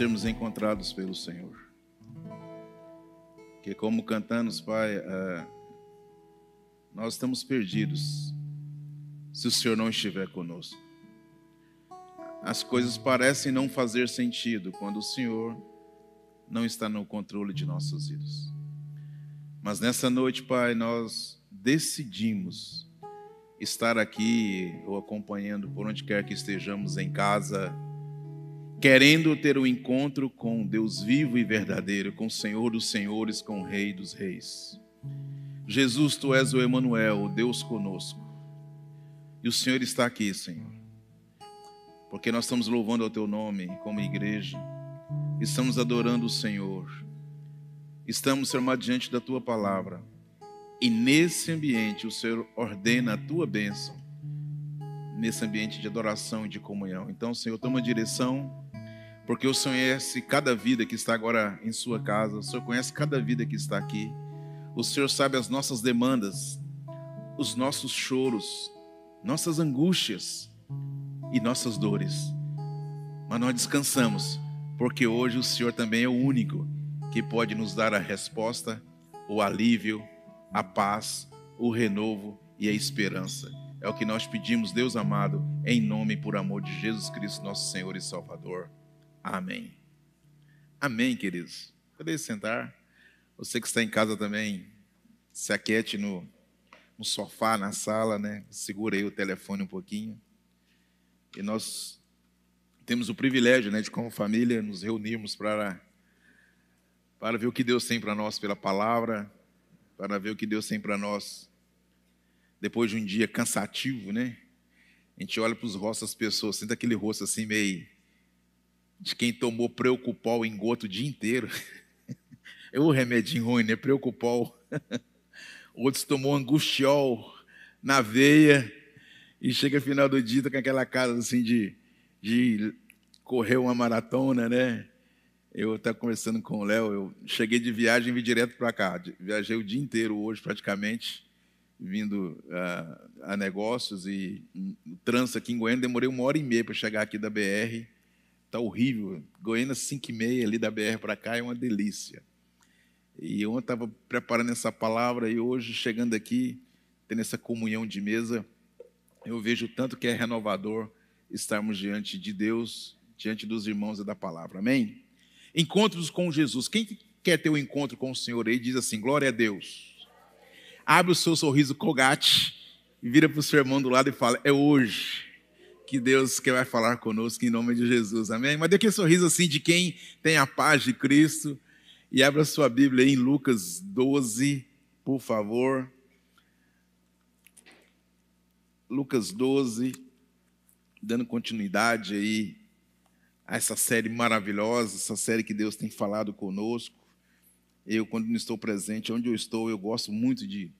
sermos encontrados pelo Senhor. Que, como cantamos, Pai, é, nós estamos perdidos se o Senhor não estiver conosco. As coisas parecem não fazer sentido quando o Senhor não está no controle de nossas vidas. Mas nessa noite, Pai, nós decidimos estar aqui ou acompanhando por onde quer que estejamos em casa, querendo ter um encontro com Deus vivo e verdadeiro, com o Senhor dos Senhores, com o Rei dos Reis. Jesus, tu és o Emanuel, o Deus conosco. E o Senhor está aqui, Senhor. Porque nós estamos louvando ao teu nome como igreja. Estamos adorando o Senhor. Estamos, Senhor, diante da tua palavra. E nesse ambiente o Senhor ordena a tua bênção. Nesse ambiente de adoração e de comunhão. Então, Senhor, toma direção porque o Senhor conhece cada vida que está agora em sua casa, o Senhor conhece cada vida que está aqui, o Senhor sabe as nossas demandas, os nossos choros, nossas angústias e nossas dores. Mas nós descansamos, porque hoje o Senhor também é o único que pode nos dar a resposta, o alívio, a paz, o renovo e a esperança. É o que nós pedimos, Deus amado, em nome e por amor de Jesus Cristo, nosso Senhor e Salvador. Amém. Amém, queridos. Podem sentar. Você que está em casa também, se aquete no, no sofá, na sala, né? Segura aí o telefone um pouquinho. E nós temos o privilégio, né, de como família nos reunirmos para para ver o que Deus tem para nós pela palavra, para ver o que Deus tem para nós depois de um dia cansativo, né? A gente olha para os rostos das pessoas, sente aquele rosto assim meio de quem tomou Preocupol em gota o dia inteiro. É o remedinho ruim, né? Preocupol. Outros tomou Angustiol na veia e chega final do dia tá com aquela cara assim de, de correr uma maratona, né? Eu estava conversando com o Léo, eu cheguei de viagem e vim direto para cá. Viajei o dia inteiro hoje, praticamente, vindo uh, a negócios e o trânsito aqui em Goiânia. Demorei uma hora e meia para chegar aqui da BR Está horrível. Goiânia 5 e meia ali da BR para cá é uma delícia. E eu estava preparando essa palavra e hoje, chegando aqui, tendo essa comunhão de mesa, eu vejo tanto que é renovador estarmos diante de Deus, diante dos irmãos e da palavra. Amém? Encontros com Jesus. Quem quer ter um encontro com o Senhor aí diz assim: glória a Deus. Abre o seu sorriso cogate e vira para o seu irmão do lado e fala: é hoje que Deus quer vai falar conosco em nome de Jesus, amém? Mas dê aquele sorriso assim de quem tem a paz de Cristo e abra sua Bíblia em Lucas 12, por favor. Lucas 12, dando continuidade aí a essa série maravilhosa, essa série que Deus tem falado conosco. Eu, quando não estou presente, onde eu estou, eu gosto muito de,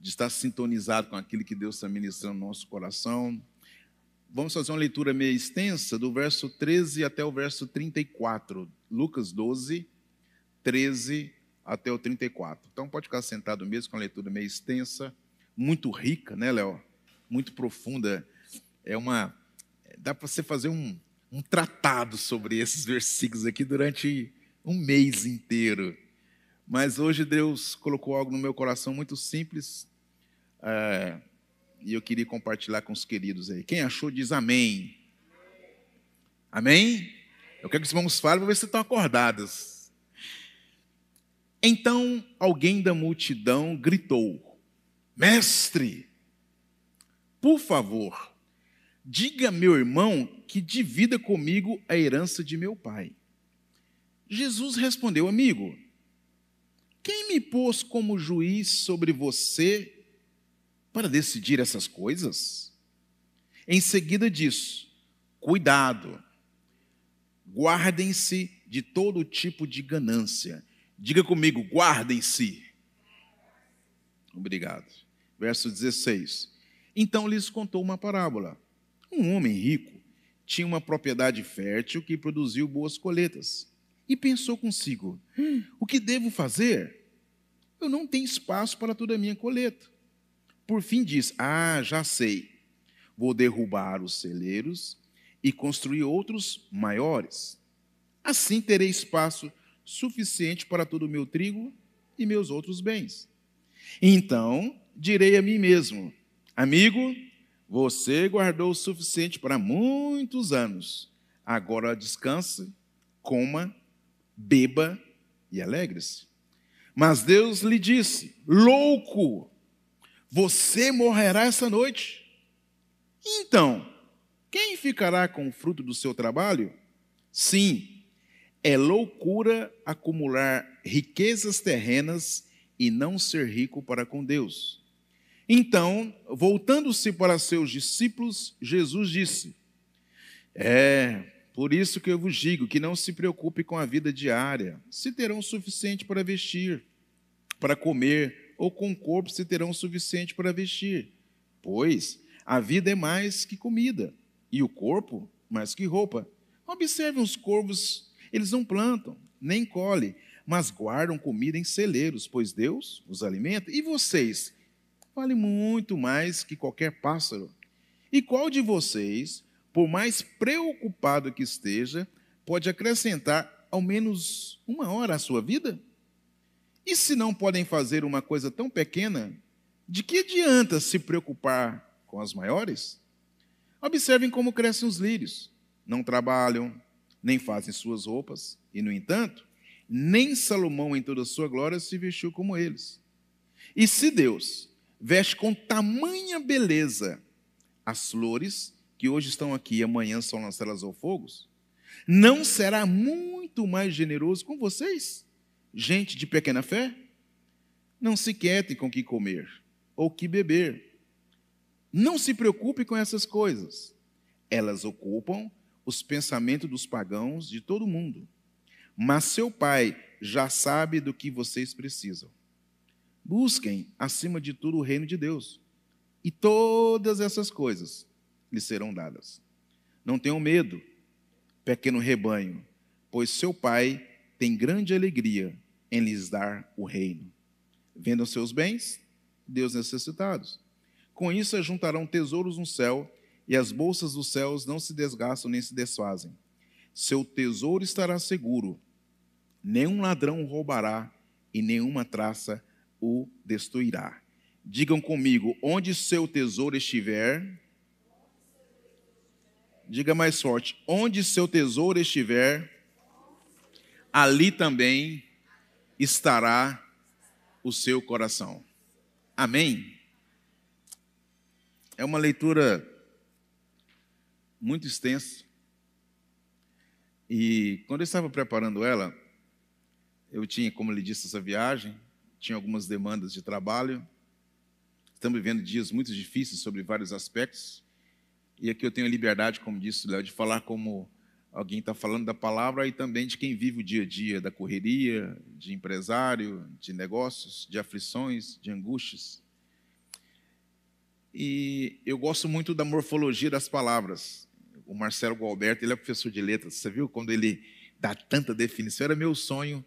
de estar sintonizado com aquilo que Deus está ministrando no nosso coração. Vamos fazer uma leitura meio extensa, do verso 13 até o verso 34. Lucas 12, 13 até o 34. Então pode ficar sentado mesmo com a leitura meio extensa, muito rica, né, Léo? Muito profunda. É uma. Dá para você fazer um, um tratado sobre esses versículos aqui durante um mês inteiro. Mas hoje Deus colocou algo no meu coração muito simples. É, e eu queria compartilhar com os queridos aí. Quem achou diz amém. Amém? Eu quero que os irmãos falem para ver se estão acordados. Então alguém da multidão gritou: Mestre, por favor, diga a meu irmão que divida comigo a herança de meu pai. Jesus respondeu: Amigo, quem me pôs como juiz sobre você para decidir essas coisas? Em seguida disso, cuidado, guardem-se de todo tipo de ganância. Diga comigo, guardem-se. Obrigado. Verso 16. Então lhes contou uma parábola. Um homem rico tinha uma propriedade fértil que produziu boas colheitas. E pensou consigo: o que devo fazer? Eu não tenho espaço para toda a minha colheita. Por fim diz: Ah, já sei. Vou derrubar os celeiros e construir outros maiores. Assim terei espaço suficiente para todo o meu trigo e meus outros bens. Então direi a mim mesmo: Amigo, você guardou o suficiente para muitos anos. Agora descanse, coma, beba e alegre-se. Mas Deus lhe disse: Louco, você morrerá essa noite. Então, quem ficará com o fruto do seu trabalho? Sim, é loucura acumular riquezas terrenas e não ser rico para com Deus. Então, voltando-se para seus discípulos, Jesus disse: É, por isso que eu vos digo que não se preocupe com a vida diária, se terão o suficiente para vestir, para comer, ou com o corpo se terão o suficiente para vestir. Pois a vida é mais que comida, e o corpo mais que roupa. Observem os corvos, eles não plantam, nem colhem, mas guardam comida em celeiros, pois Deus os alimenta. E vocês? Vale muito mais que qualquer pássaro. E qual de vocês, por mais preocupado que esteja, pode acrescentar ao menos uma hora à sua vida? E se não podem fazer uma coisa tão pequena, de que adianta se preocupar com as maiores? Observem como crescem os lírios. Não trabalham, nem fazem suas roupas, e, no entanto, nem Salomão, em toda a sua glória, se vestiu como eles. E se Deus veste com tamanha beleza as flores que hoje estão aqui e amanhã são lançadas ao fogo, não será muito mais generoso com vocês, gente de pequena fé? Não se quietem com que comer ou que beber. Não se preocupe com essas coisas. Elas ocupam os pensamentos dos pagãos de todo mundo. Mas seu Pai já sabe do que vocês precisam. Busquem, acima de tudo, o reino de Deus, e todas essas coisas lhe serão dadas. Não tenham medo, pequeno rebanho, pois seu pai tem grande alegria em lhes dar o reino. Vendam seus bens, Deus necessitados. Com isso, juntarão tesouros no céu, e as bolsas dos céus não se desgastam nem se desfazem. Seu tesouro estará seguro, nenhum ladrão roubará, e nenhuma traça o destruirá. Digam comigo: onde seu tesouro estiver, Diga mais forte: onde seu tesouro estiver, ali também estará o seu coração. Amém? É uma leitura muito extensa. E quando eu estava preparando ela, eu tinha, como lhe disse, essa viagem, tinha algumas demandas de trabalho. Estamos vivendo dias muito difíceis sobre vários aspectos. E aqui eu tenho a liberdade, como disse o Léo, de falar como alguém está falando da palavra e também de quem vive o dia a dia, da correria, de empresário, de negócios, de aflições, de angústias. E eu gosto muito da morfologia das palavras. O Marcelo Gualberto, ele é professor de letras. Você viu quando ele dá tanta definição? Era meu sonho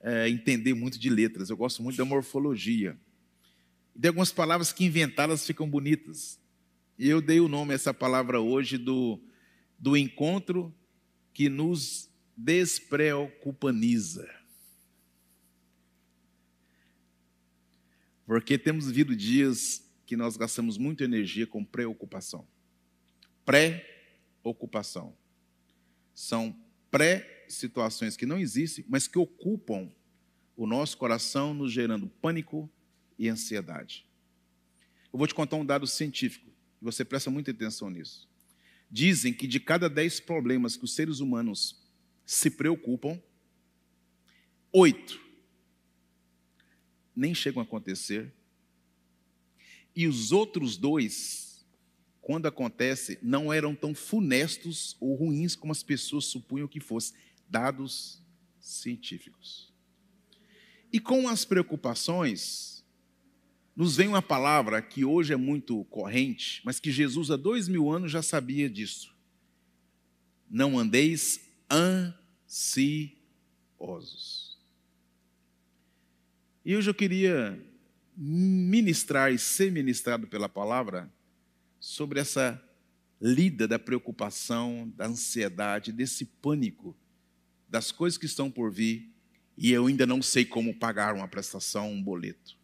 é, entender muito de letras. Eu gosto muito da morfologia. De algumas palavras que inventadas ficam bonitas. E eu dei o nome a essa palavra hoje do, do encontro que nos despreocupaniza. Porque temos vivido dias que nós gastamos muita energia com preocupação. Pré-ocupação. São pré-situações que não existem, mas que ocupam o nosso coração, nos gerando pânico e ansiedade. Eu vou te contar um dado científico. E você presta muita atenção nisso. Dizem que de cada dez problemas que os seres humanos se preocupam, oito nem chegam a acontecer. E os outros dois, quando acontece, não eram tão funestos ou ruins como as pessoas supunham que fossem. Dados científicos. E com as preocupações, nos vem uma palavra que hoje é muito corrente, mas que Jesus há dois mil anos já sabia disso. Não andeis ansiosos. E hoje eu queria ministrar e ser ministrado pela palavra sobre essa lida da preocupação, da ansiedade, desse pânico das coisas que estão por vir e eu ainda não sei como pagar uma prestação, um boleto.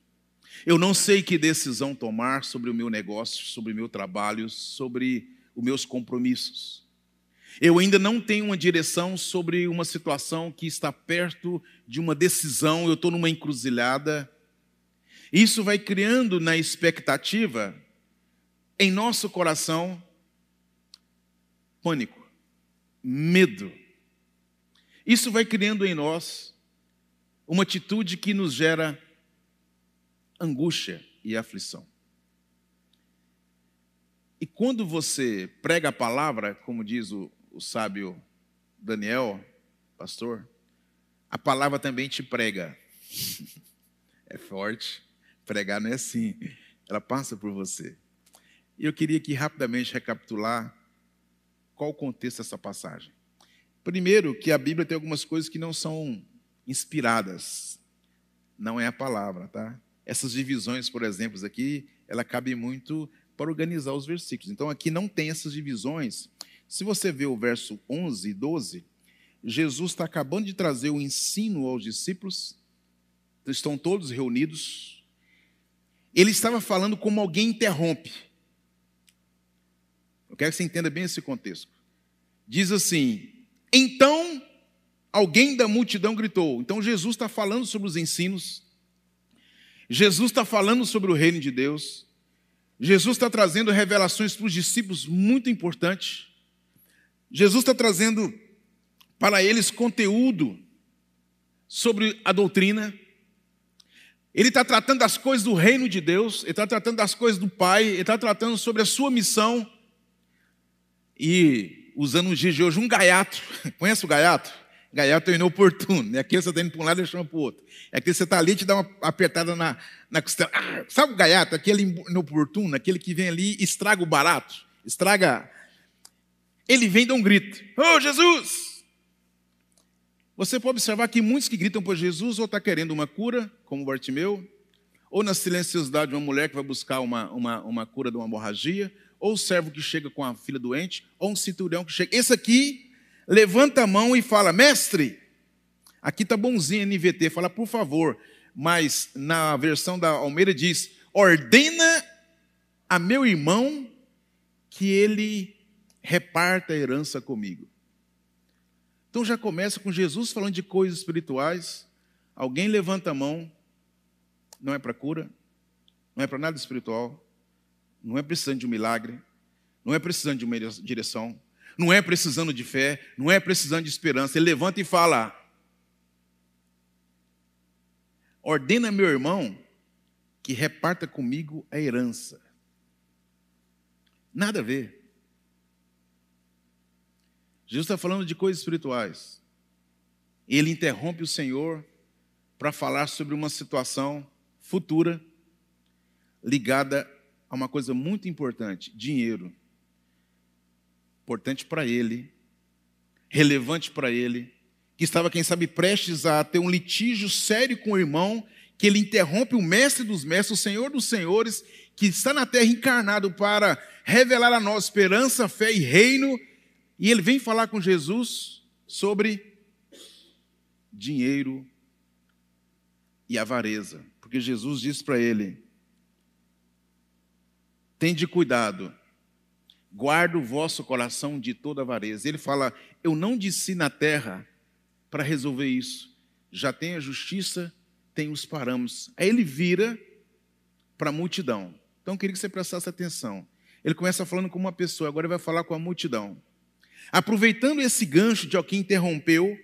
Eu não sei que decisão tomar sobre o meu negócio, sobre o meu trabalho, sobre os meus compromissos. Eu ainda não tenho uma direção sobre uma situação que está perto de uma decisão, eu estou numa encruzilhada. Isso vai criando na expectativa, em nosso coração, pânico, medo. Isso vai criando em nós uma atitude que nos gera angústia e aflição. E quando você prega a palavra, como diz o, o sábio Daniel, pastor, a palavra também te prega. é forte. Pregar não é assim. Ela passa por você. E eu queria aqui rapidamente recapitular qual o contexto dessa passagem? Primeiro, que a Bíblia tem algumas coisas que não são inspiradas. Não é a palavra, tá? Essas divisões, por exemplo, aqui, ela cabe muito para organizar os versículos. Então, aqui não tem essas divisões. Se você vê o verso 11 e 12, Jesus está acabando de trazer o ensino aos discípulos, estão todos reunidos. Ele estava falando como alguém interrompe. Eu quero que você entenda bem esse contexto. Diz assim: então alguém da multidão gritou. Então Jesus está falando sobre os ensinos, Jesus está falando sobre o reino de Deus, Jesus está trazendo revelações para os discípulos muito importantes. Jesus está trazendo para eles conteúdo sobre a doutrina. Ele está tratando das coisas do reino de Deus, ele está tratando das coisas do Pai, ele está tratando sobre a sua missão. E usando os dias de hoje, um gaiato. Conhece o gaiato? Gaiato é inoportuno. É aquele que você está indo para um lado e chama para o outro. É aquele que você está ali e te dá uma apertada na, na costela. Ah, sabe o gaiato? Aquele inoportuno, aquele que vem ali e estraga o barato. Estraga. Ele vem e dá um grito. Oh, Jesus! Você pode observar que muitos que gritam por Jesus ou está querendo uma cura, como o Bartimeu, ou na silenciosidade de uma mulher que vai buscar uma, uma, uma cura de uma hemorragia, ou o servo que chega com a filha doente, ou um cinturão que chega. Esse aqui levanta a mão e fala: Mestre, aqui está bonzinho NVT, fala por favor, mas na versão da Almeida diz: Ordena a meu irmão que ele reparta a herança comigo. Então já começa com Jesus falando de coisas espirituais. Alguém levanta a mão, não é para cura, não é para nada espiritual, não é precisando de um milagre, não é precisando de uma direção, não é precisando de fé, não é precisando de esperança. Ele levanta e fala: Ordena meu irmão que reparta comigo a herança. Nada a ver. Jesus está falando de coisas espirituais. Ele interrompe o Senhor para falar sobre uma situação futura ligada a uma coisa muito importante: dinheiro. Importante para ele, relevante para ele, que estava, quem sabe, prestes a ter um litígio sério com o irmão, que ele interrompe o mestre dos mestres, o senhor dos senhores, que está na terra encarnado para revelar a nós esperança, fé e reino, e ele vem falar com Jesus sobre dinheiro e avareza, porque Jesus disse para ele: Tende cuidado, guarda o vosso coração de toda avareza. Ele fala: Eu não disse na terra para resolver isso. Já tem a justiça, tem os parâmetros. Aí ele vira para a multidão. Então eu queria que você prestasse atenção. Ele começa falando com uma pessoa, agora vai falar com a multidão. Aproveitando esse gancho de alguém interrompeu,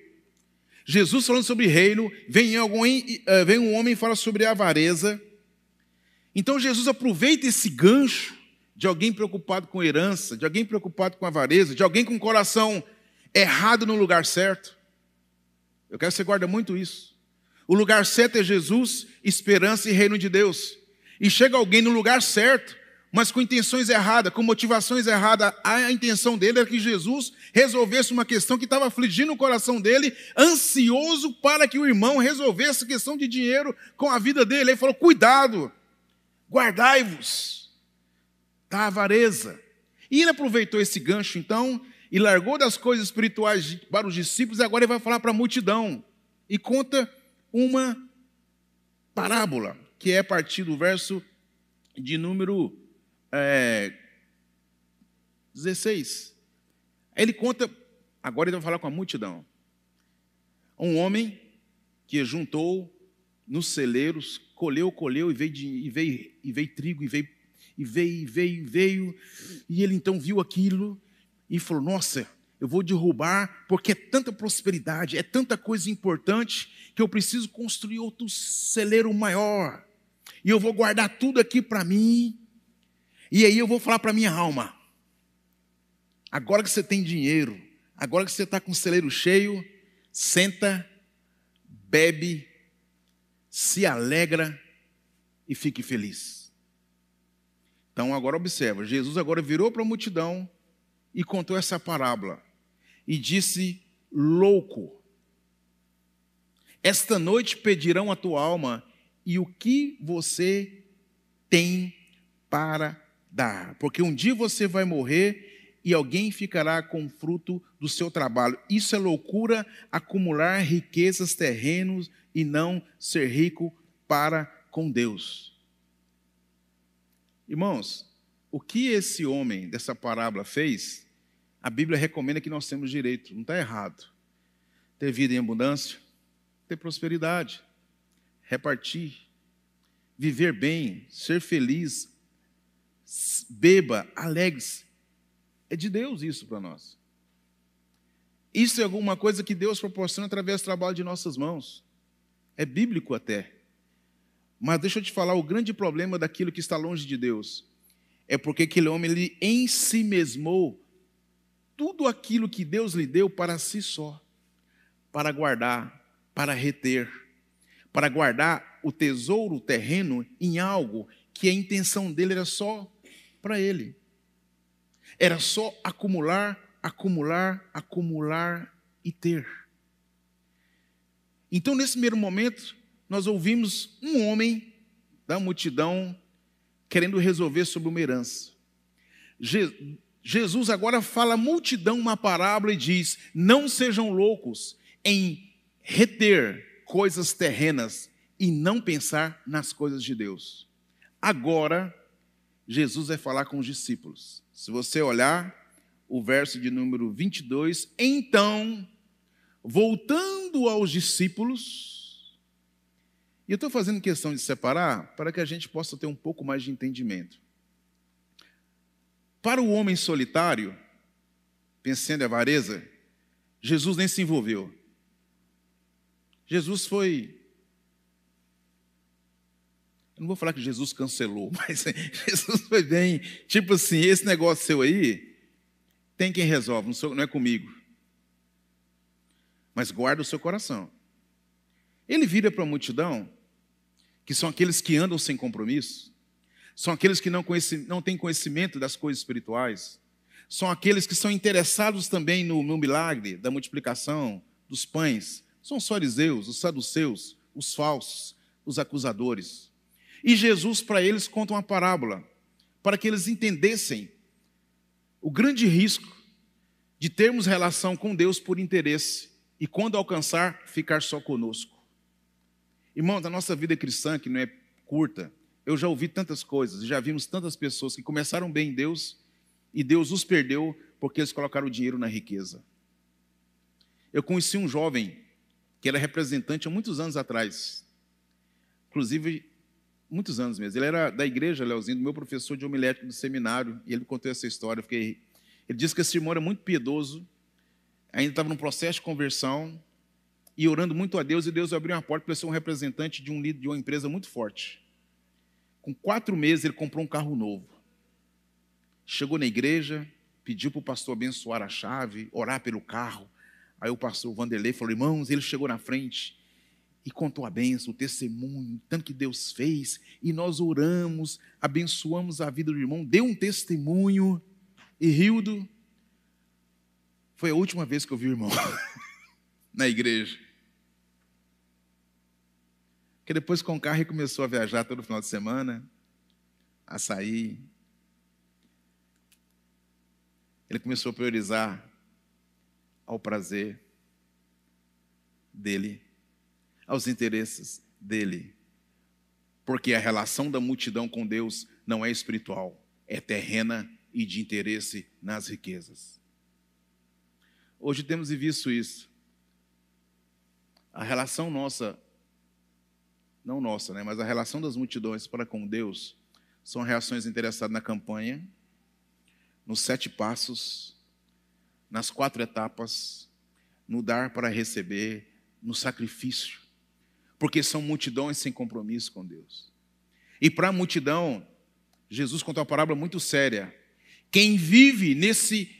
Jesus falando sobre reino, vem, alguém, eh, vem um homem e fala sobre avareza. Então Jesus aproveita esse gancho de alguém preocupado com herança, de alguém preocupado com avareza, de alguém com o coração errado no lugar certo. Eu quero que você guarde muito isso. O lugar certo é Jesus, esperança e reino de Deus. E chega alguém no lugar certo, mas com intenções erradas, com motivações erradas. A intenção dele era que Jesus resolvesse uma questão que estava afligindo o coração dele, ansioso para que o irmão resolvesse a questão de dinheiro com a vida dele. Ele falou: cuidado, guardai-vos da avareza. E ele aproveitou esse gancho, então, e largou das coisas espirituais para os discípulos, e agora ele vai falar para a multidão. E conta uma parábola, que é a partir do verso de número é, 16. Ele conta, agora ele vai falar com a multidão. Um homem que juntou nos celeiros, colheu, colheu e veio, de, e veio, e veio trigo, e veio, e veio, e veio, e veio. E ele então viu aquilo e falou: Nossa, eu vou derrubar, porque é tanta prosperidade, é tanta coisa importante, que eu preciso construir outro celeiro maior. E eu vou guardar tudo aqui para mim. E aí eu vou falar para minha alma: agora que você tem dinheiro, agora que você está com o celeiro cheio, senta, bebe, se alegra e fique feliz. Então agora observa, Jesus agora virou para a multidão e contou essa parábola e disse: Louco, esta noite pedirão a tua alma e o que você tem para dar, porque um dia você vai morrer e alguém ficará com o fruto do seu trabalho. Isso é loucura acumular riquezas terrenos e não ser rico para com Deus. Irmãos, o que esse homem dessa parábola fez, a Bíblia recomenda que nós temos direito, não está errado. Ter vida em abundância, ter prosperidade, repartir, viver bem, ser feliz, beba, alegre-se. É de Deus isso para nós. Isso é alguma coisa que Deus proporciona através do trabalho de nossas mãos. É bíblico até. Mas deixa eu te falar, o grande problema daquilo que está longe de Deus é porque aquele homem ele em si mesmou tudo aquilo que Deus lhe deu para si só, para guardar, para reter, para guardar o tesouro terreno em algo que a intenção dele era só para ele. Era só acumular, acumular, acumular e ter. Então, nesse primeiro momento, nós ouvimos um homem da multidão querendo resolver sobre uma herança. Jesus agora fala à multidão uma parábola e diz: Não sejam loucos em reter coisas terrenas e não pensar nas coisas de Deus. Agora, Jesus vai falar com os discípulos. Se você olhar o verso de número 22, então, voltando aos discípulos, e eu estou fazendo questão de separar para que a gente possa ter um pouco mais de entendimento. Para o homem solitário, pensando em avareza, Jesus nem se envolveu. Jesus foi. Eu não vou falar que Jesus cancelou, mas Jesus foi bem. Tipo assim, esse negócio seu aí, tem quem resolve, não, sou, não é comigo. Mas guarda o seu coração. Ele vira para a multidão, que são aqueles que andam sem compromisso, são aqueles que não, conhecem, não têm conhecimento das coisas espirituais, são aqueles que são interessados também no, no milagre da multiplicação dos pães, são os fariseus, os saduceus, os falsos, os acusadores. E Jesus, para eles, conta uma parábola, para que eles entendessem o grande risco de termos relação com Deus por interesse e, quando alcançar, ficar só conosco. Irmãos, a nossa vida cristã, que não é curta, eu já ouvi tantas coisas, já vimos tantas pessoas que começaram bem em Deus e Deus os perdeu porque eles colocaram o dinheiro na riqueza. Eu conheci um jovem que era representante há muitos anos atrás, inclusive muitos anos mesmo. Ele era da igreja, Leozinho, do meu professor de homilético do seminário, e ele me contou essa história. Eu fiquei... Ele disse que esse irmão era muito piedoso, ainda estava num processo de conversão e orando muito a Deus, e Deus abriu uma porta para ser um representante de um líder de uma empresa muito forte. Com quatro meses, ele comprou um carro novo. Chegou na igreja, pediu para o pastor abençoar a chave, orar pelo carro. Aí o pastor Vanderlei falou: irmãos, ele chegou na frente e contou a benção, o testemunho, tanto que Deus fez, e nós oramos, abençoamos a vida do irmão, deu um testemunho, e Rildo, foi a última vez que eu vi o irmão na igreja. Que depois com o carro ele começou a viajar todo final de semana, a sair. Ele começou a priorizar ao prazer dele, aos interesses dele. Porque a relação da multidão com Deus não é espiritual, é terrena e de interesse nas riquezas. Hoje temos visto isso. A relação nossa, não nossa, né, mas a relação das multidões para com Deus são reações interessadas na campanha, nos sete passos, nas quatro etapas, no dar para receber, no sacrifício, porque são multidões sem compromisso com Deus. E para a multidão, Jesus contou uma parábola muito séria. Quem vive nesse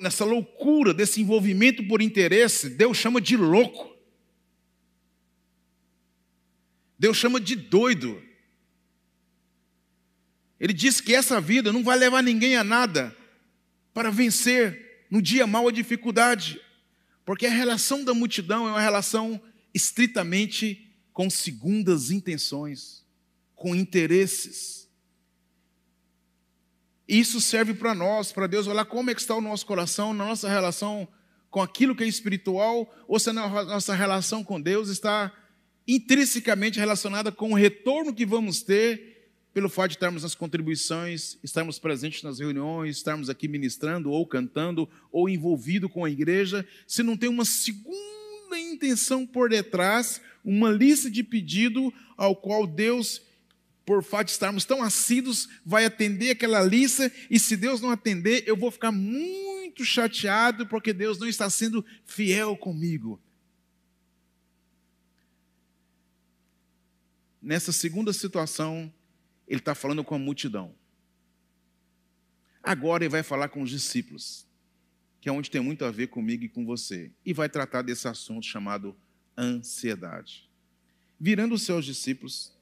nessa loucura desse envolvimento por interesse, Deus chama de louco. Deus chama de doido. Ele diz que essa vida não vai levar ninguém a nada para vencer no dia mal a dificuldade, porque a relação da multidão é uma relação estritamente com segundas intenções, com interesses. Isso serve para nós, para Deus olhar como é que está o nosso coração, na nossa relação com aquilo que é espiritual, ou se a nossa relação com Deus está intrinsecamente relacionada com o retorno que vamos ter pelo fato de estarmos nas contribuições, estarmos presentes nas reuniões, estarmos aqui ministrando ou cantando ou envolvido com a igreja, se não tem uma segunda intenção por detrás, uma lista de pedido ao qual Deus, por fato de estarmos tão assíduos, vai atender aquela lista, e se Deus não atender, eu vou ficar muito chateado porque Deus não está sendo fiel comigo. Nessa segunda situação, ele está falando com a multidão. Agora ele vai falar com os discípulos, que é onde tem muito a ver comigo e com você, e vai tratar desse assunto chamado ansiedade. Virando os seus discípulos,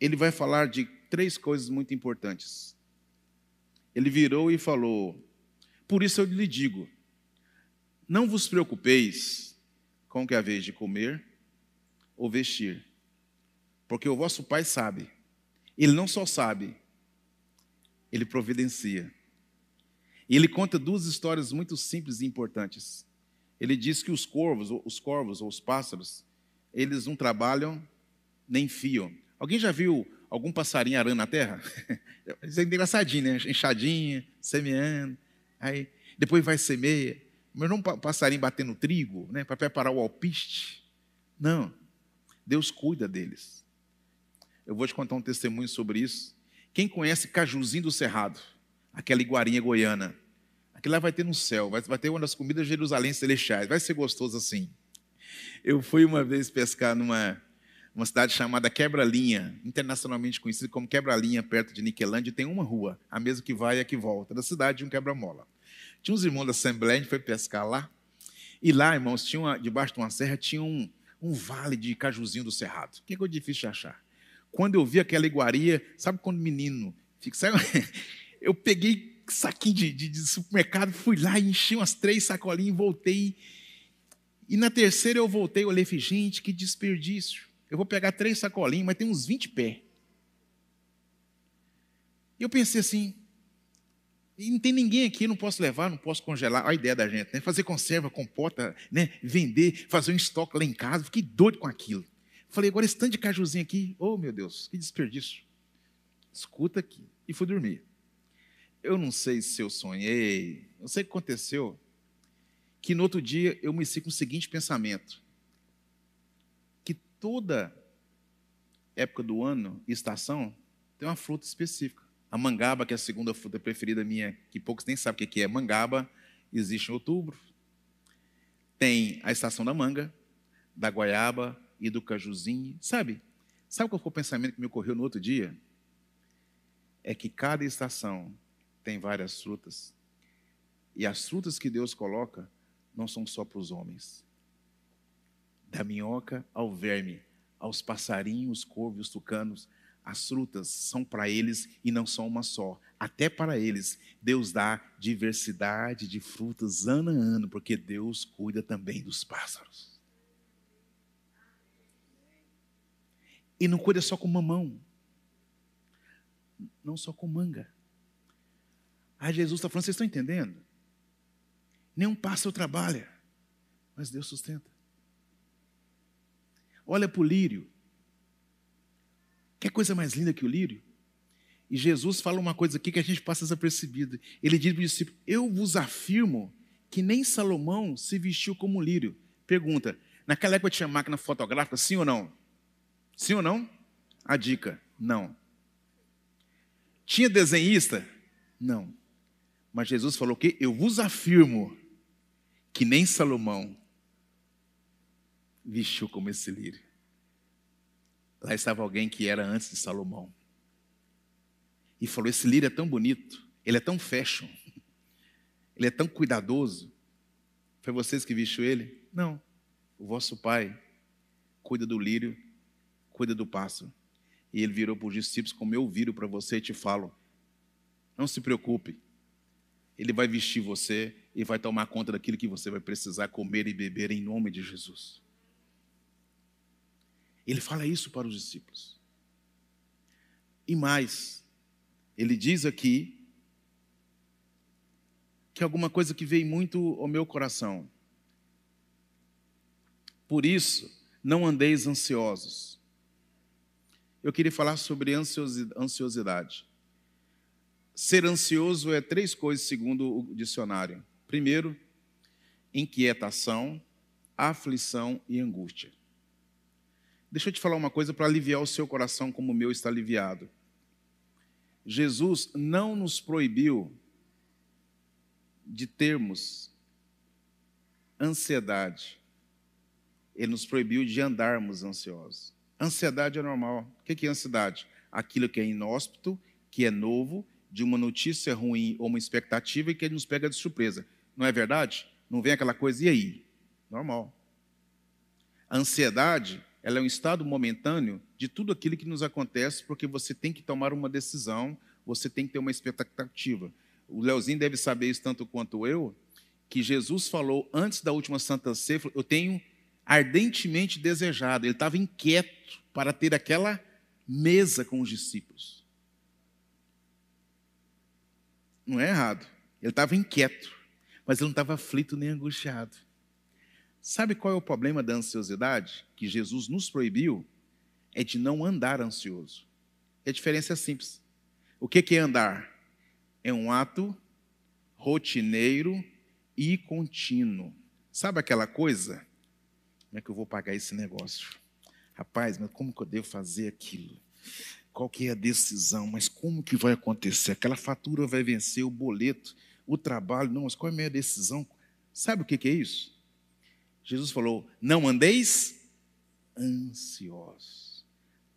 ele vai falar de três coisas muito importantes. Ele virou e falou: Por isso eu lhe digo, não vos preocupeis com o que a vez de comer ou vestir, porque o vosso Pai sabe ele não só sabe, ele providencia. E ele conta duas histórias muito simples e importantes. Ele diz que os corvos, os corvos ou os pássaros, eles não trabalham nem fiam. Alguém já viu algum passarinho arando na terra? Isso é engraçadinho, né? Enxadinha, semeando, aí depois vai semeia. Mas não um passarinho batendo trigo, né? Para preparar o alpiste. Não. Deus cuida deles. Eu vou te contar um testemunho sobre isso. Quem conhece Cajuzinho do Cerrado? Aquela iguarinha goiana. Aquilo lá vai ter no céu, vai, vai ter uma das comidas de Jerusalém celestiais. Vai ser gostoso assim. Eu fui uma vez pescar numa uma cidade chamada Quebra-Linha, internacionalmente conhecida como Quebra-Linha, perto de Niquelândia, tem uma rua, a mesma que vai e a que volta, da cidade de um quebra-mola. Tinha uns irmãos da Assembleia, a gente foi pescar lá, e lá, irmãos, tinha uma, debaixo de uma serra, tinha um, um vale de cajuzinho do cerrado. Que coisa difícil de achar. Quando eu vi aquela iguaria, sabe quando menino fica, sabe? eu peguei saquinho de, de, de, supermercado, fui lá enchi umas três sacolinhas voltei. E na terceira eu voltei, olhei e falei, gente, que desperdício. Eu vou pegar três sacolinhas, mas tem uns 20 pés. E eu pensei assim, e não tem ninguém aqui, não posso levar, não posso congelar. Olha a ideia da gente, né? Fazer conserva, compota, né? vender, fazer um estoque lá em casa. Fiquei doido com aquilo. Falei, agora esse tanto de cajuzinho aqui, oh meu Deus, que desperdício. Escuta aqui. E fui dormir. Eu não sei se eu sonhei, não sei o que aconteceu, que no outro dia eu me com o seguinte pensamento: toda época do ano e estação tem uma fruta específica. A mangaba, que é a segunda fruta preferida minha, que poucos nem sabem o que é mangaba, existe em outubro. Tem a estação da manga, da goiaba, e do cajuzinho. Sabe? Sabe qual foi o pensamento que me ocorreu no outro dia? É que cada estação tem várias frutas. E as frutas que Deus coloca não são só para os homens. Da minhoca ao verme, aos passarinhos, corvos, tucanos, as frutas são para eles e não são uma só. Até para eles, Deus dá diversidade de frutas ano a ano, porque Deus cuida também dos pássaros. E não cuida só com mamão. Não só com manga. Aí Jesus está falando, vocês estão entendendo? nenhum pássaro trabalha, mas Deus sustenta. Olha para o lírio. Quer coisa mais linda que o lírio? E Jesus fala uma coisa aqui que a gente passa desapercebido. Ele diz para o discípulo: Eu vos afirmo que nem Salomão se vestiu como lírio. Pergunta: naquela época tinha máquina fotográfica, sim ou não? Sim ou não? A dica: não. Tinha desenhista? Não. Mas Jesus falou que eu vos afirmo que nem Salomão vestiu como esse lírio. Lá estava alguém que era antes de Salomão. E falou: Esse lírio é tão bonito, ele é tão fashion, ele é tão cuidadoso. Foi vocês que vestiu ele? Não. O vosso pai cuida do lírio, cuida do pássaro. E ele virou para os discípulos, como eu viro para você e te falo: Não se preocupe, ele vai vestir você e vai tomar conta daquilo que você vai precisar comer e beber em nome de Jesus. Ele fala isso para os discípulos. E mais, ele diz aqui que alguma coisa que veio muito ao meu coração. Por isso, não andeis ansiosos. Eu queria falar sobre ansiosidade. Ser ansioso é três coisas, segundo o dicionário. Primeiro, inquietação, aflição e angústia. Deixa eu te falar uma coisa para aliviar o seu coração, como o meu está aliviado. Jesus não nos proibiu de termos ansiedade. Ele nos proibiu de andarmos ansiosos. Ansiedade é normal. O que é ansiedade? Aquilo que é inóspito, que é novo, de uma notícia ruim ou uma expectativa e que nos pega de surpresa. Não é verdade? Não vem aquela coisa, e aí? Normal. Ansiedade ela é um estado momentâneo de tudo aquilo que nos acontece, porque você tem que tomar uma decisão, você tem que ter uma expectativa. O Leozinho deve saber isso tanto quanto eu, que Jesus falou antes da última Santa Ceia, eu tenho ardentemente desejado, ele estava inquieto para ter aquela mesa com os discípulos. Não é errado, ele estava inquieto, mas ele não estava aflito nem angustiado. Sabe qual é o problema da ansiosidade que Jesus nos proibiu? É de não andar ansioso. A diferença é simples. O que é andar? É um ato rotineiro e contínuo. Sabe aquela coisa? Como é que eu vou pagar esse negócio? Rapaz, mas como que eu devo fazer aquilo? Qual que é a decisão? Mas como que vai acontecer? Aquela fatura vai vencer, o boleto, o trabalho. Não, mas qual é a minha decisão? Sabe o que é isso? Jesus falou: não andeis ansiosos,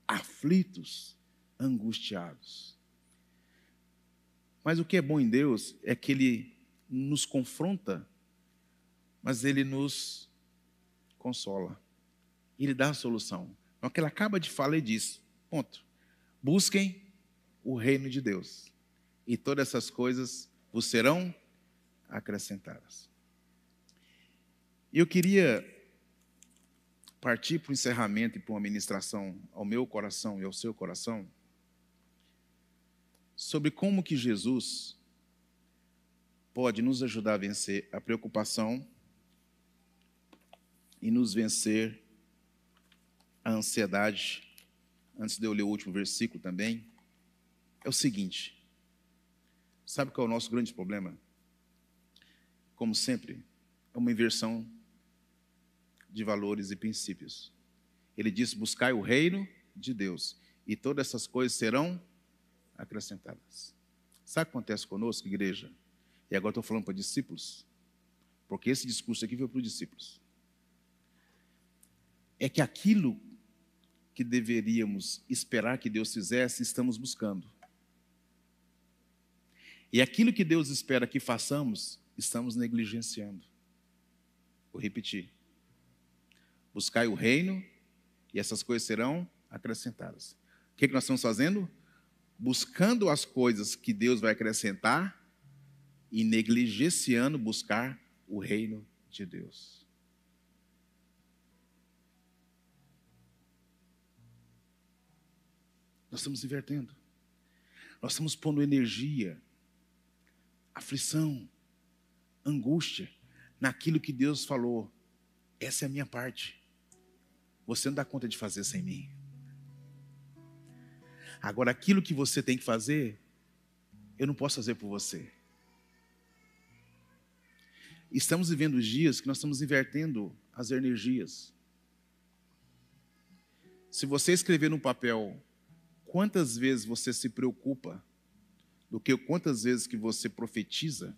aflitos, angustiados. Mas o que é bom em Deus é que Ele nos confronta, mas Ele nos consola. Ele dá a solução. É o que ele acaba de falar e diz: ponto. Busquem o reino de Deus, e todas essas coisas vos serão acrescentadas. E eu queria partir para o encerramento e para uma ministração ao meu coração e ao seu coração sobre como que Jesus pode nos ajudar a vencer a preocupação e nos vencer a ansiedade. Antes de eu ler o último versículo também, é o seguinte: sabe qual é o nosso grande problema? Como sempre, é uma inversão de valores e princípios. Ele diz: buscai o reino de Deus, e todas essas coisas serão acrescentadas. Sabe o que acontece conosco, igreja? E agora estou falando para discípulos, porque esse discurso aqui foi para os discípulos. É que aquilo que deveríamos esperar que Deus fizesse, estamos buscando. E aquilo que Deus espera que façamos, estamos negligenciando. Vou repetir. Buscai o reino e essas coisas serão acrescentadas. O que, é que nós estamos fazendo? Buscando as coisas que Deus vai acrescentar e negligenciando buscar o reino de Deus. Nós estamos invertendo. Nós estamos pondo energia, aflição, angústia naquilo que Deus falou. Essa é a minha parte. Você não dá conta de fazer sem mim. Agora, aquilo que você tem que fazer, eu não posso fazer por você. Estamos vivendo dias que nós estamos invertendo as energias. Se você escrever no papel quantas vezes você se preocupa do que quantas vezes que você profetiza,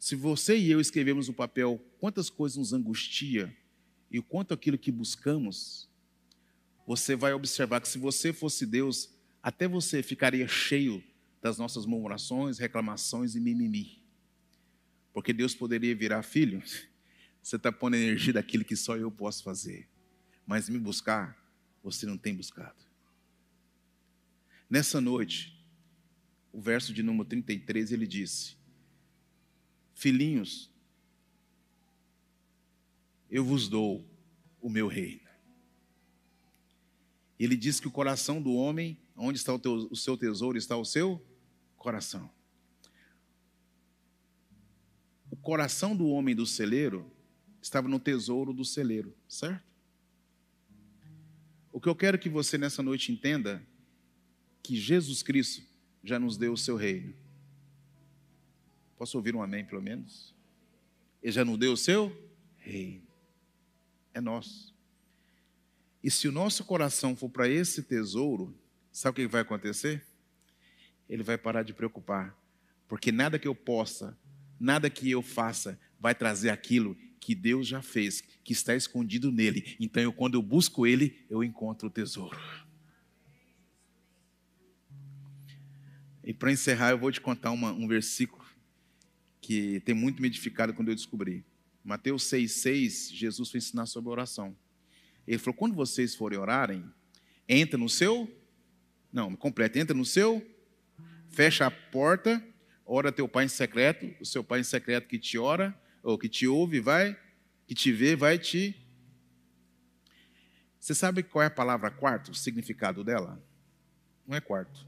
se você e eu escrevemos no papel quantas coisas nos angustia e o quanto aquilo que buscamos, você vai observar que se você fosse Deus, até você ficaria cheio das nossas murmurações, reclamações e mimimi. Porque Deus poderia virar, filho, você está pondo energia daquilo que só eu posso fazer. Mas me buscar, você não tem buscado. Nessa noite, o verso de número 33, ele disse: Filhinhos, eu vos dou o meu reino. Ele diz que o coração do homem, onde está o, teu, o seu tesouro, está o seu coração. O coração do homem do celeiro estava no tesouro do celeiro, certo? O que eu quero que você nessa noite entenda que Jesus Cristo já nos deu o seu reino. Posso ouvir um amém, pelo menos? Ele já nos deu o seu reino. É nosso. E se o nosso coração for para esse tesouro, sabe o que vai acontecer? Ele vai parar de preocupar. Porque nada que eu possa nada que eu faça vai trazer aquilo que Deus já fez, que está escondido nele. Então, eu, quando eu busco ele, eu encontro o tesouro. E para encerrar, eu vou te contar uma, um versículo que tem muito me edificado quando eu descobri. Mateus 6,6, Jesus foi ensinar sobre oração. Ele falou: quando vocês forem orarem, entra no seu. Não, completa, entra no seu, fecha a porta ora teu pai em secreto, o seu pai em secreto que te ora, ou que te ouve, vai, que te vê, vai te. Você sabe qual é a palavra quarto, o significado dela? Não é quarto.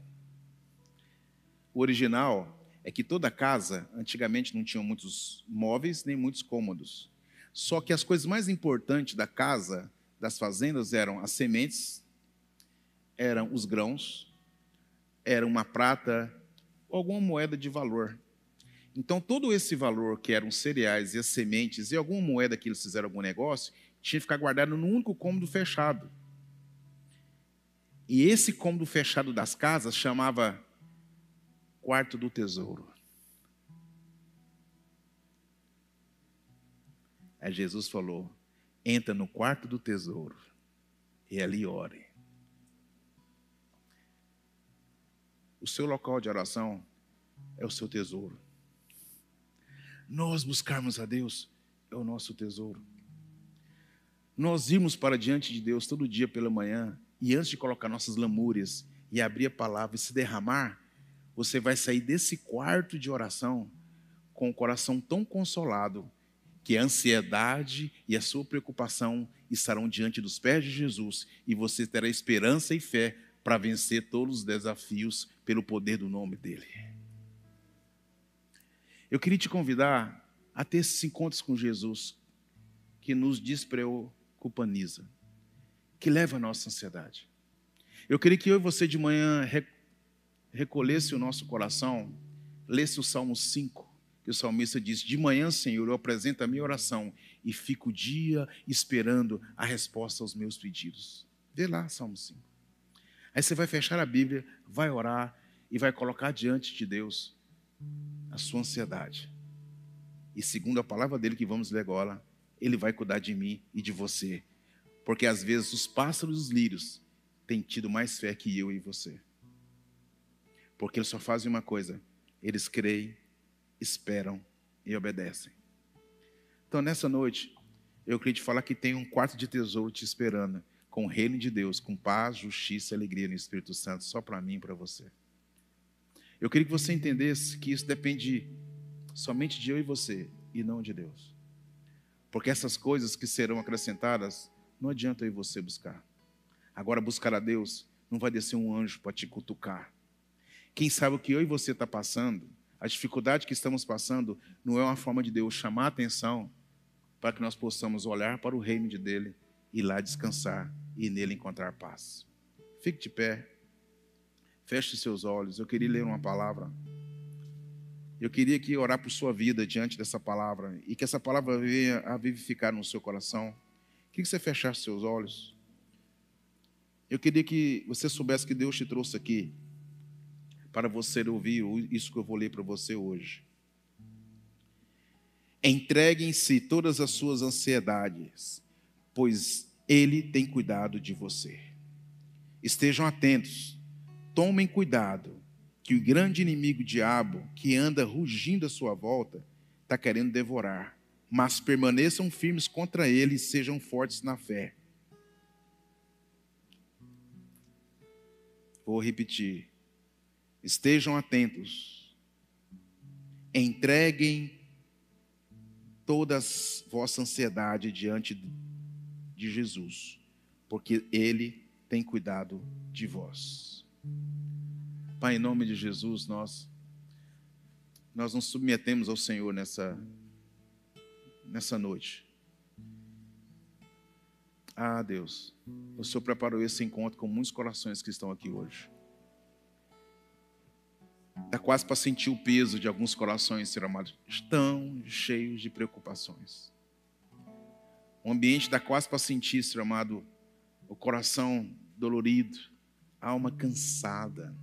O original é que toda casa, antigamente não tinha muitos móveis nem muitos cômodos. Só que as coisas mais importantes da casa, das fazendas, eram as sementes, eram os grãos, era uma prata alguma moeda de valor. Então, todo esse valor, que eram cereais e as sementes e alguma moeda que eles fizeram algum negócio, tinha que ficar guardado num único cômodo fechado. E esse cômodo fechado das casas chamava quarto do tesouro. Aí Jesus falou: entra no quarto do tesouro e ali ore. O seu local de oração é o seu tesouro. Nós buscarmos a Deus é o nosso tesouro. Nós irmos para diante de Deus todo dia pela manhã e antes de colocar nossas lamúrias e abrir a palavra e se derramar, você vai sair desse quarto de oração com o coração tão consolado que a ansiedade e a sua preocupação estarão diante dos pés de Jesus e você terá esperança e fé para vencer todos os desafios pelo poder do nome dele. Eu queria te convidar a ter esses encontros com Jesus que nos despreocupaniza, que leva a nossa ansiedade. Eu queria que eu e você de manhã recolhesse o nosso coração, lesse o Salmo 5, que o salmista diz: De manhã, Senhor, eu apresento a minha oração e fico o dia esperando a resposta aos meus pedidos. Vê lá, Salmo 5. Aí você vai fechar a Bíblia, vai orar e vai colocar diante de Deus a sua ansiedade. E segundo a palavra dele que vamos ler agora, ele vai cuidar de mim e de você. Porque às vezes os pássaros e os lírios têm tido mais fé que eu e você. Porque eles só fazem uma coisa: eles creem, esperam e obedecem. Então nessa noite, eu queria te falar que tem um quarto de tesouro te esperando com o reino de Deus, com paz, justiça e alegria no Espírito Santo, só para mim e para você. Eu queria que você entendesse que isso depende somente de eu e você e não de Deus. Porque essas coisas que serão acrescentadas, não adianta eu e você buscar. Agora, buscar a Deus não vai descer um anjo para te cutucar. Quem sabe o que eu e você está passando, A dificuldade que estamos passando não é uma forma de Deus chamar a atenção para que nós possamos olhar para o reino de dele e lá descansar e nele encontrar paz. Fique de pé. Feche seus olhos. Eu queria ler uma palavra. Eu queria que orar por sua vida diante dessa palavra e que essa palavra venha a vivificar no seu coração. Queria que você fechasse seus olhos. Eu queria que você soubesse que Deus te trouxe aqui para você ouvir isso que eu vou ler para você hoje. Entreguem-se todas as suas ansiedades, pois Ele tem cuidado de você. Estejam atentos, tomem cuidado, que o grande inimigo diabo, que anda rugindo à sua volta, está querendo devorar. Mas permaneçam firmes contra ele e sejam fortes na fé. Vou repetir. Estejam atentos. Entreguem toda a vossa ansiedade diante de Jesus, porque Ele tem cuidado de vós. Pai, em nome de Jesus, nós nós nos submetemos ao Senhor nessa nessa noite. Ah, Deus, o Senhor preparou esse encontro com muitos corações que estão aqui hoje. Dá quase para sentir o peso de alguns corações, ser amados, estão cheios de preocupações. O ambiente dá quase para sentir, ser amado, o coração dolorido, a alma cansada.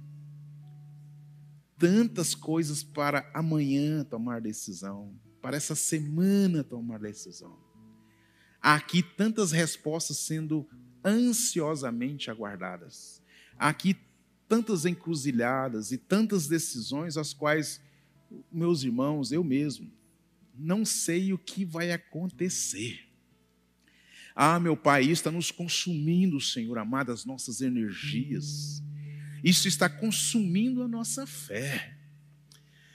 Tantas coisas para amanhã tomar decisão, para essa semana tomar decisão. Há aqui tantas respostas sendo ansiosamente aguardadas. Há aqui tantas encruzilhadas e tantas decisões as quais meus irmãos, eu mesmo, não sei o que vai acontecer. Ah, meu Pai, isso está nos consumindo, Senhor amado, as nossas energias. Isso está consumindo a nossa fé.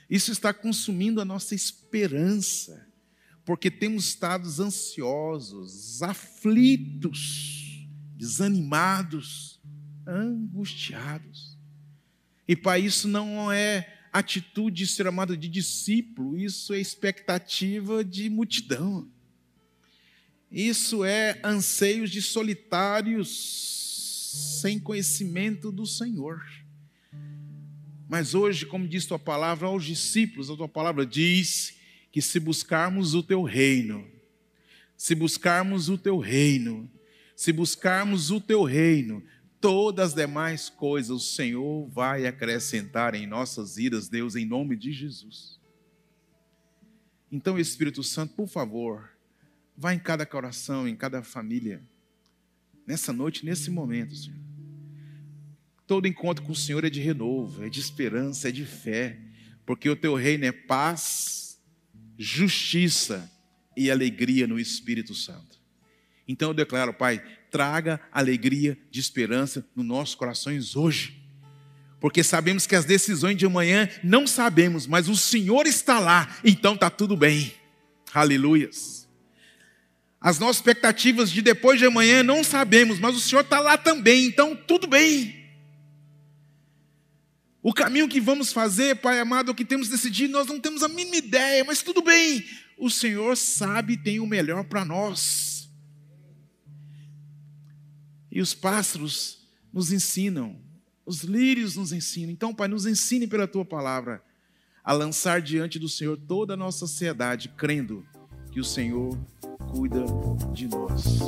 Isso está consumindo a nossa esperança. Porque temos estado ansiosos, aflitos, desanimados, angustiados. E, Pai, isso não é atitude, ser amado, de discípulo, isso é expectativa de multidão. Isso é anseios de solitários sem conhecimento do Senhor. Mas hoje, como diz tua palavra aos discípulos, a tua palavra diz que se buscarmos o teu reino, se buscarmos o teu reino, se buscarmos o teu reino, todas as demais coisas o Senhor vai acrescentar em nossas vidas, Deus, em nome de Jesus. Então, Espírito Santo, por favor, Vá em cada coração, em cada família, nessa noite, nesse momento, Senhor. Todo encontro com o Senhor é de renovo, é de esperança, é de fé, porque o teu reino é paz, justiça e alegria no Espírito Santo. Então eu declaro, Pai, traga alegria de esperança nos nossos corações hoje. Porque sabemos que as decisões de amanhã não sabemos, mas o Senhor está lá, então está tudo bem. Aleluias. As nossas expectativas de depois de amanhã não sabemos, mas o Senhor está lá também, então tudo bem. O caminho que vamos fazer, Pai amado, o que temos decidido, nós não temos a mínima ideia, mas tudo bem. O Senhor sabe e tem o melhor para nós. E os pássaros nos ensinam, os lírios nos ensinam. Então, Pai, nos ensine pela tua palavra a lançar diante do Senhor toda a nossa ansiedade, crendo que o Senhor cuida de nós.